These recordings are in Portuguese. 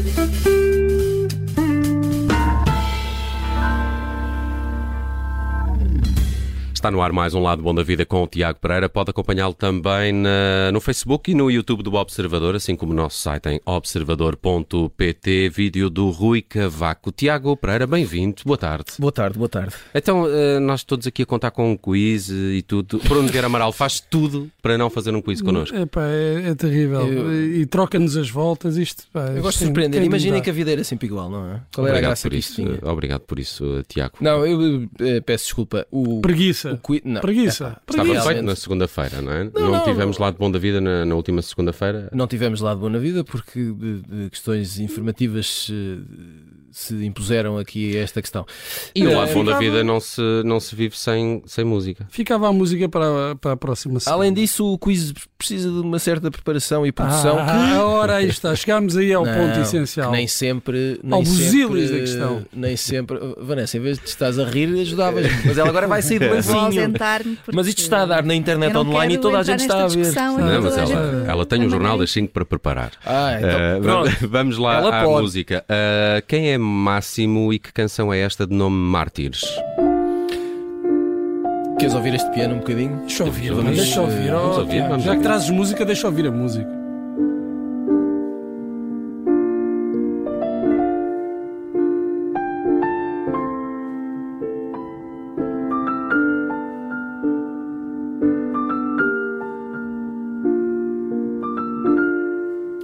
thank you Está no ar mais um Lado Bom da Vida com o Tiago Pereira. Pode acompanhá-lo também na, no Facebook e no YouTube do Observador, assim como no nosso site em observador.pt. Vídeo do Rui Cavaco. Tiago Pereira, bem-vindo. Boa tarde. Boa tarde, boa tarde. Então, eh, nós todos aqui a contar com um quiz e tudo. Bruno Vieira Amaral faz tudo para não fazer um quiz connosco. Epá, é, é terrível. Eu- E, troca-nos as voltas. Isto, pá, Eu gosto de quem- surpreender. Imaginem que a vida era sempre igual, não é? Qual era a Obrigado graça por isso. eh, Obrigado por isso, eh, Tiago. Não, eu eh, peço desculpa. O, Preguiça. O qui- não. Preguiça. Epá, Estava Preguiça. feito na segunda-feira, não é? Não, não, tivemos não. lado bom da vida na, na última segunda-feira. Não tivemos lado bom na vida porque de, de questões informativas eh, se impuseram aqui esta questão. E o Eh, bom da vida não se, não se vive sem, sem música. Ficava a música para, para a próxima semana. Além disso, o quiz precisa de uma certa preparação e produção ah, ora aí está. Chegámos aí ao Não, ponto essencial. que nem sempre. Nem Ao sempre, da questão. Nem sempre. Vanessa, em vez de estás a rir, ajudavas. Mas ela agora vai sair de mansinho. Mas isto está a dar na internet online e toda a gente está a ver. Não, mas ela, ela tem um Anda jornal das 5 para preparar. Ah, então, Uh, vamos lá Ela à pode. música. Uh, quem é Máximo e que canção é esta de nome Mártires? Queres ouvir este piano um bocadinho? Deixa ouvir, Vamos, deixa ouvir. vamos oh, ouvir, vamos Já ouvir. que trazes música, deixa ouvir a música.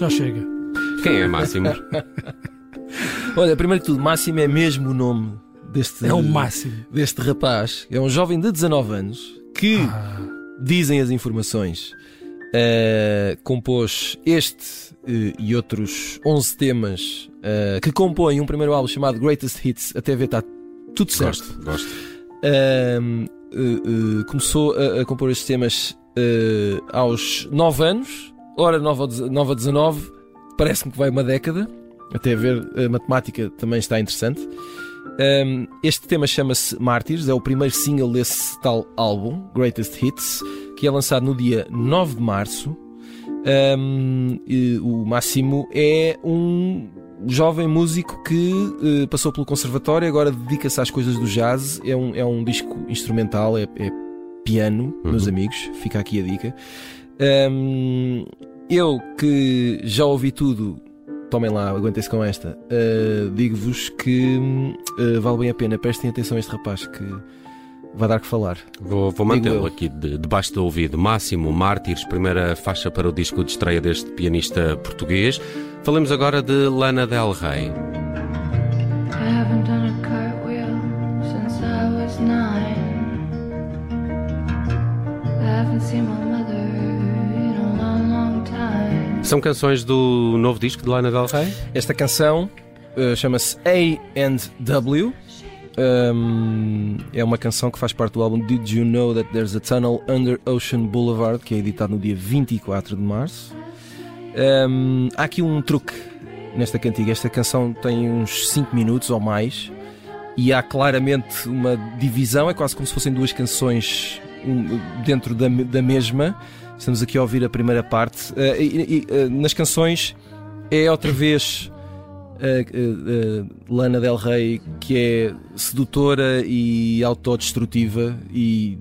Já chega. Quem é Máximo? Olha, primeiro que tudo, Máximo é mesmo o nome deste, É o máximo. deste rapaz. É um jovem de 19 anos que, Ah, dizem as informações, eh, compôs este eh, e outros 11 temas eh, que compõem um primeiro álbum chamado Greatest Hits. Até ver, está tudo certo. gosto, gosto. Ahm, eh, eh, começou a, a compor estes temas aos 9 anos, ora 9 a deze- 9 a 19, parece-me que vai uma década. Até a ver, a matemática também está interessante. Ahm, este tema chama-se Mártires, é o primeiro single desse tal álbum, Greatest Hits, que é lançado no dia 9 de março. E o Máximo é um jovem músico que eh, passou pelo conservatório e agora dedica-se às coisas do jazz. É um, é um disco instrumental, é, é piano, meus Uhum. amigos. Fica aqui a dica. Ahm, eu que já ouvi tudo, tomem lá, aguentem-se com esta. eh, Digo-vos que eh, vale bem a pena. Prestem atenção a este rapaz que vai dar que falar. Vou, vou mantê-lo aqui de- debaixo do ouvido. Máximo Mártires, primeira faixa para o disco de estreia deste pianista português. Falemos agora de Lana Del Rey. I São canções do novo disco de Lana Del Rey? Esta canção eh, chama-se A&W. Um, é uma canção que faz parte do álbum Did You Know That There's a Tunnel Under Ocean Boulevard, que é editado no dia 24 de março. Um, há aqui um truque nesta cantiga. Esta canção tem uns 5 minutos ou mais e há claramente uma divisão, é quase como se fossem duas canções dentro da, da mesma. Estamos aqui a ouvir a primeira parte. Eh, e- e, eh, nas canções é outra vez a Lana Del Rey que é sedutora e autodestrutiva e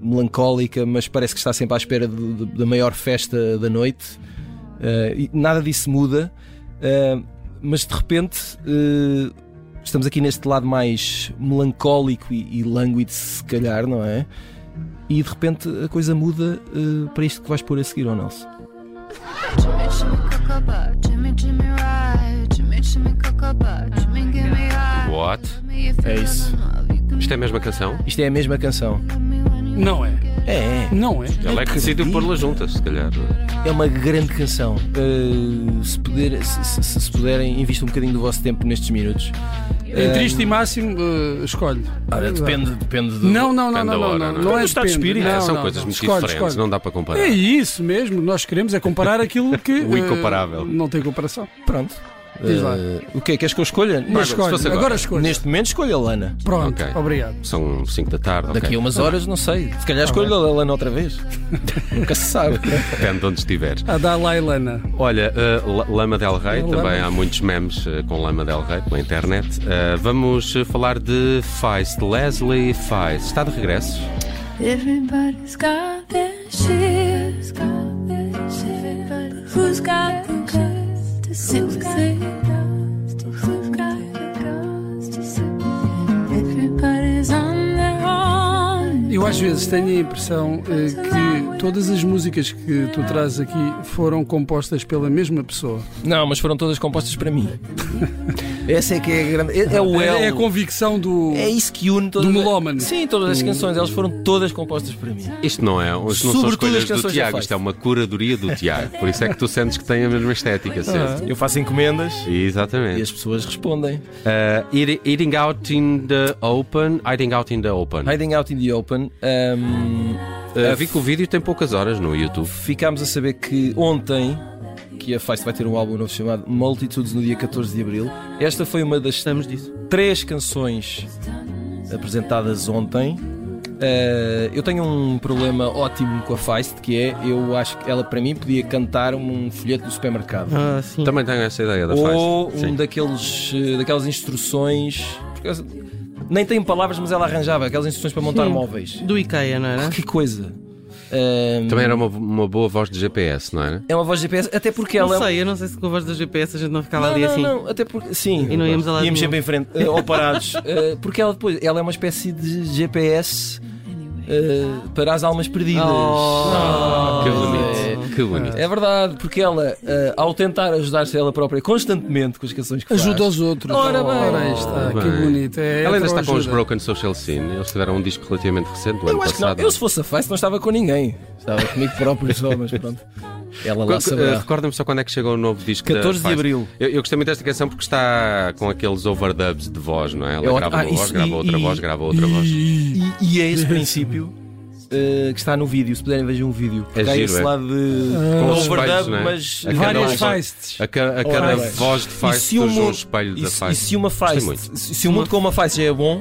melancólica, mas parece que está sempre à espera da maior festa da noite. Eh, e nada disso muda, eh, mas de repente eh, estamos aqui neste lado mais melancólico e, e lânguido, se calhar, não é? E de repente a coisa muda eh, para isto que vais pôr a seguir, me high. What? É isso. Isto é a mesma canção? Isto é a mesma canção. não é. É, Não é. Ela é que decidiu pô-la juntas, se calhar. é uma grande canção. Uh, se, puder, se, se- se puderem, invistam um bocadinho do vosso tempo nestes minutos. Entre Uh, isto e máximo, eh, escolhe. Ora, depende, depende do. Não, não, não, Depende não, da hora, não, não é? não é estado de espírito. Não, São não. coisas muito Escolhe, diferentes, escolhe. não dá para comparar. É isso mesmo, nós queremos é comparar aquilo que. O incomparável. não tem comparação. Pronto. Diz lá. Eh, o que Queres que eu escolha? Escolhe. fosse Agora, agora. escolhe. Neste momento escolha a Lana. Pronto, Ok. obrigado. São 5 da tarde. Daqui a umas horas, não sei. Se calhar escolho a Lana outra vez. Nunca se sabe. Depende de onde estiveres. A Dalai Lana. Olha, uh, La- Lama Del Rey, Lama. também há muitos memes uh, com Lama Del Rey pela internet. Uh, vamos uh, falar de Feist, Leslie Feist. Está de regresso? Everybody's got their shit. Vezes tenho a impressão eh, que todas as músicas que tu trazes aqui foram compostas pela mesma pessoa. Não, mas foram todas compostas para mim. Essa é que é a grande. É, é o elo. É, é a convicção do. É isso que une todas. Do melómano. Sim, todas as canções, elas foram todas compostas para mim. Isto não é, isto não são escolhas as do canções Tiago, isto é uma curadoria do Tiago. Por isso é que tu sentes que tem a mesma estética, certo? Eu faço encomendas e Exatamente. as pessoas respondem. Uh, eating, eating out in the open, hiding out in the open. Hiding Out in the Open. um, Uh, vi que o vídeo tem poucas horas no YouTube. ficámos a saber que ontem que a Feist vai ter um álbum novo chamado Multitudes no dia 14 de Abril. Esta foi uma das Estamos disso. três canções apresentadas ontem. Uh, eu tenho um problema ótimo com a Feist, que é eu acho que ela para mim podia cantar um folheto do supermercado. Ah, sim. Também tenho essa ideia da Ou Feist. um Sim. daqueles, eh, daquelas instruções. porque nem tem palavras, mas ela arranjava aquelas instruções para montar Sim. móveis. Do IKEA, não era? Que coisa! Um, Também era uma, uma boa voz de GPS, não era? É uma voz de GPS, até porque ela Não é. sei, eu não sei se com a voz da GPS a gente não ficava Não, ali não, assim. não, até porque. Sim. E não íamos a lado Íamos sempre em frente, eh, ou parados. Eh, porque ela depois. Ela é uma espécie de GPS eh, para as almas perdidas. Oh. Que É- bonito, que bonito. É verdade, porque ela, eh, ao tentar ajudar-se ela própria constantemente com as canções que Ajuda faz, os outros. Ora bem. Ora, aí está, que Bem. bonito. É Ela ainda está com os ajuda. Broken Social Scene. Eles tiveram um disco relativamente recente, do Eu ano acho que não. passado. Eu, se fosse a Face, não estava com ninguém. Estava comigo próprio só, mas pronto. Ela lá Quando- eh, saberá. Recorda-me só quando é que chegou o novo disco 14 da de Feist. abril. Eu, eu gostei muito desta canção porque está com aqueles overdubs de voz, não é? Ela Eu- grava ah, uma voz, isso- grava e- outra e- voz, grava outra voz. E, e é esse princípio eh, que está no vídeo. Se puderem, vejam o vídeo. Há giro, esse é. lado de Com os overdub, é? mas A cada Várias feists. A, ca- a cada bem. voz de E Feist se o surge um espelho E, da se- e Feist. se uma face, muito. se, se o mundo com uma face já é bom,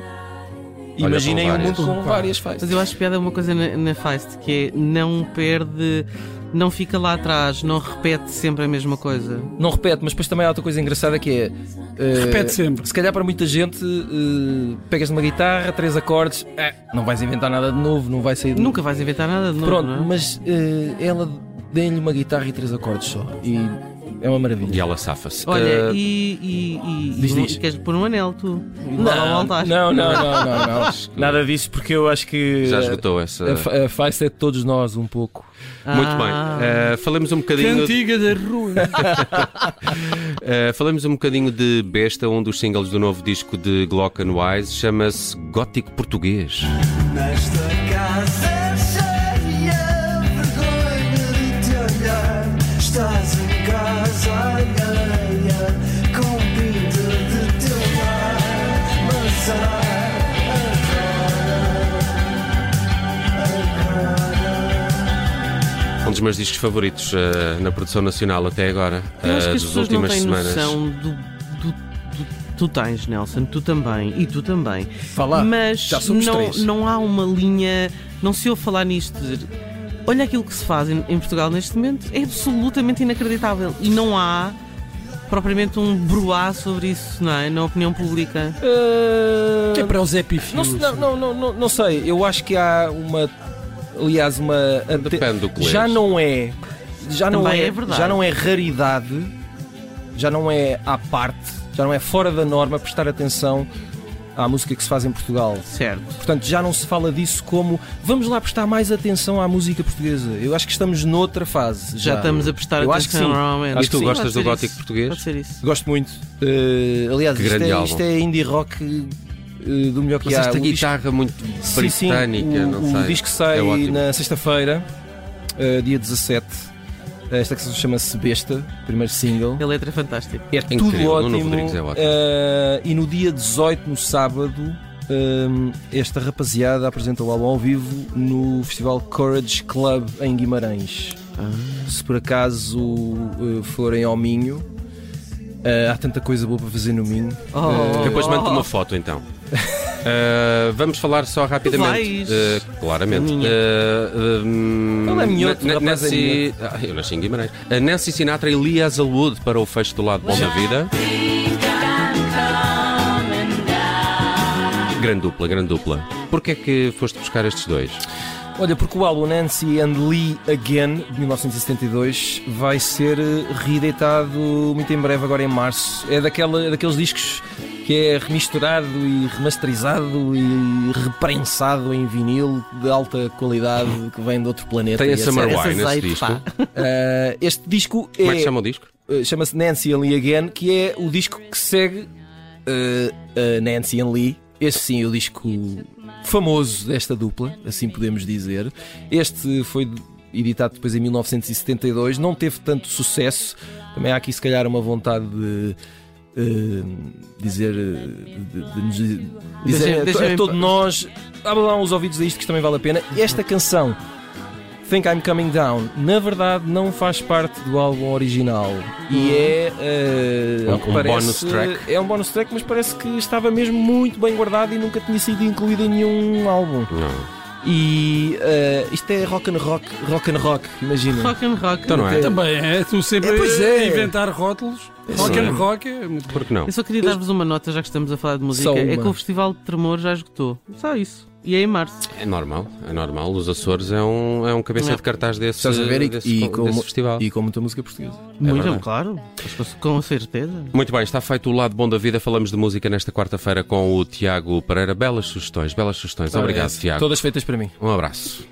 imaginem um mundo com várias faces. Mas eu acho piada uma coisa na, na Feist que é não perde, não fica lá atrás, não repete sempre a mesma coisa. Não repete, mas depois também há outra coisa engraçada que é. eh, Repete sempre. Se calhar para muita gente, eh, pegas numa guitarra, três acordes, eh, não vais inventar nada de novo, não vai sair de Nunca vais inventar nada de novo. Pronto, não é? mas eh, ela dê-lhe uma guitarra e três acordes só. E é uma maravilha. E ela safa-se. Olha, Uh, e, e, e, Diz, e diz. queres pôr um anel tu? Não, não, não, não, não. Nada disso, porque eu acho que já esgotou essa. a, a face é de todos nós um pouco. Muito bem. Ah. Uh, falemos um bocadinho. Cantiga da rua. Uh, falamos um bocadinho de Besta, um dos singles do novo disco de Glockenwise, chama-se Gótico Português. Nesta casa dos meus discos favoritos uh, na produção nacional até agora, uh, as das pessoas não últimas têm semanas. noção do, do- do- Tu tens, Nelson, tu também, e tu também. Falar. Mas já somos não, três. não há uma linha, não se ouve falar nisto. de- Olha aquilo que se faz em, em Portugal neste momento, é absolutamente inacreditável. E não há propriamente um bruá sobre isso, não é? Na opinião pública. Eh, Que é para os epifios. não, não, não, não, não sei, eu acho que há uma. Aliás, uma. Depende do que lês. já não é. Já não Também é, é verdade. já não é raridade, já não é à parte, já não é fora da norma prestar atenção à música que se faz em Portugal. Certo. Portanto, já não se fala disso como vamos lá prestar mais atenção à música portuguesa. Eu acho que estamos noutra fase. Já, Já, estamos a prestar Eu acho que atenção sim. normalmente. Acho E tu sim. gostas Pode do gótico isso. português? Pode ser isso. Gosto muito. Eh, aliás, Que isto é, isto é indie rock do melhor que Mas há. esta O disco- guitarra muito Sim, sim, britânica, o, não o sei. disco sai É na sexta-feira, eh, dia 17. Esta canção chama-se Besta, primeiro single. A letra é fantástica. É Incrível, tudo ótimo. Rodrigues é ótimo. Eh, e no dia 18, no sábado, eh, esta rapaziada apresentou o álbum ao vivo no Festival Courage Club em Guimarães. Ah. Se por acaso eh, forem ao Minho, há tanta coisa boa para fazer no Minho. Oh. Depois manda uma foto então. Uh, vamos falar só rapidamente. Uh, claramente. Uh, um, Ele é minhoto, Na- o rapaz é Nancy. Ah, eu nasci em Guimarães. A Nancy Sinatra e Lee Hazelwood para o fecho do lado bom da vida. Grande dupla, grande dupla. Porquê é que foste buscar estes dois? Olha, porque o álbum Nancy and Lee Again, de 1972, vai ser eh, reeditado muito em breve, agora em março. É daquela, é daqueles discos que é remisturado e remasterizado e reprensado em vinil de alta qualidade que vem de outro planeta. Tem a Summer. Wine Esse nesse disco. Ah, este disco Como é que se é, chama o disco? eh, chama-se Nancy and Lee Again, que é o disco que segue a Nancy and Lee. Este sim é o disco famoso desta dupla, assim podemos dizer. Este foi editado depois em 1972, não teve tanto sucesso. Também há aqui, se calhar, uma vontade de. eh, dizer, eh, de, de nos dizer a deixem-me- a todos nós, abra lá uns ouvidos a isto que também vale a pena. Esta canção Think I'm Coming Down, na verdade não faz parte do álbum original e é eh, Um- que um parece, bonus track. É um bonus track, mas parece que estava mesmo muito bem guardado e nunca tinha sido incluído em nenhum álbum. Não. E eh, isto é rock and rock, rock and rock, imagina. Rock and rock. Então não é? Também é, tu sempre É, pois é. a inventar rótulos. Rock Sim. and rock é muito Por que não? Eu só queria dar-vos uma nota, já que estamos a falar de música. É que o Festival de Tremor já esgotou. Só isso. E é em março. É normal, é normal. Os Açores é um, é um cabeça Não. de cartaz desse, Estás a ver? E- desse, e desse como- festival. E com muita música portuguesa. Muito, verdade. claro. Com certeza. Muito bem, está feito o lado bom da vida. Falamos de música nesta quarta-feira com o Tiago Pereira. Belas sugestões, belas sugestões. Obrigado. Tiago. Todas feitas para mim. Um abraço.